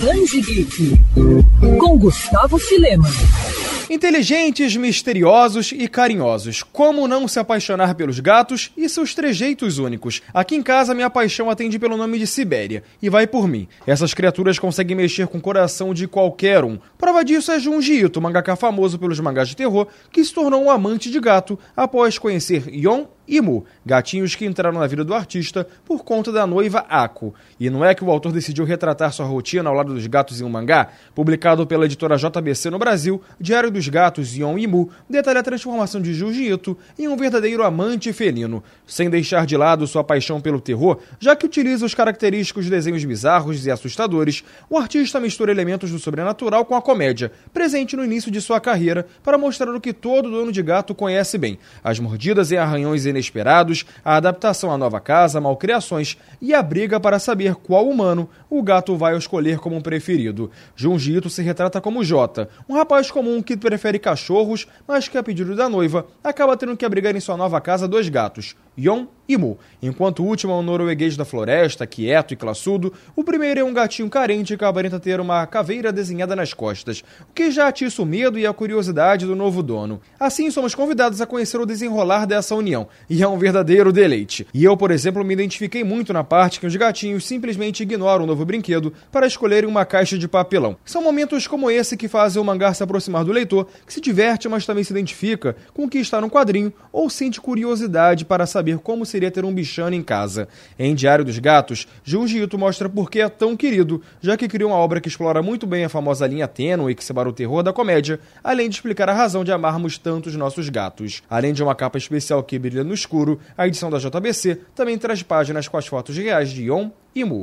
Danji Geek, com Gustavo Filema. Inteligentes, misteriosos e carinhosos. Como não se apaixonar pelos gatos e seus trejeitos únicos? Aqui em casa, minha paixão atende pelo nome de Sibéria e vai por mim. Essas criaturas conseguem mexer com o coração de qualquer um. Prova disso é Junji Ito, mangaka famoso pelos mangás de terror, que se tornou um amante de gato após conhecer Yon e Mu, gatinhos que entraram na vida do artista por conta da noiva Ako. E não é que o autor decidiu retratar sua rotina ao lado dos gatos em um mangá? Publicado pela editora JBC no Brasil, Diário dos Gatos Yon e Mu detalha a transformação de Junji Ito em um verdadeiro amante felino, sem deixar de lado sua paixão pelo terror, já que utiliza os característicos desenhos bizarros e assustadores, o artista mistura elementos do sobrenatural com a comédia, presente no início de sua carreira, para mostrar o que todo dono de gato conhece bem: as mordidas e arranhões inesperados, a adaptação à nova casa, malcriações e a briga para saber qual humano o gato vai escolher como preferido. Junji Ito se retrata como Jota, um rapaz comum que prefere cachorros, mas que a pedido da noiva acaba tendo que abrigar em sua nova casa dois gatos, Yon e Mu. Enquanto o último é um norueguês da floresta, quieto e classudo, o primeiro é um gatinho carente que aparenta ter uma caveira desenhada nas costas, o que já atiça o medo e a curiosidade do novo dono. Assim, somos convidados a conhecer o desenrolar dessa união, e é um verdadeiro deleite. E eu, por exemplo, me identifiquei muito na parte que os gatinhos simplesmente ignoram o novo brinquedo para escolherem uma caixa de papelão. São momentos como esse que fazem o mangá se aproximar do leitor, que se diverte, mas também se identifica com o que está no quadrinho ou sente curiosidade para saber como seria ter um bichano em casa. Em Diário dos Gatos, Junji Ito mostra por que é tão querido, já que criou uma obra que explora muito bem a famosa linha tênue que separa o terror da comédia, além de explicar a razão de amarmos tanto os nossos gatos. Além de uma capa especial que brilha no escuro, a edição da JBC também traz páginas com as fotos reais de Yon e Mu.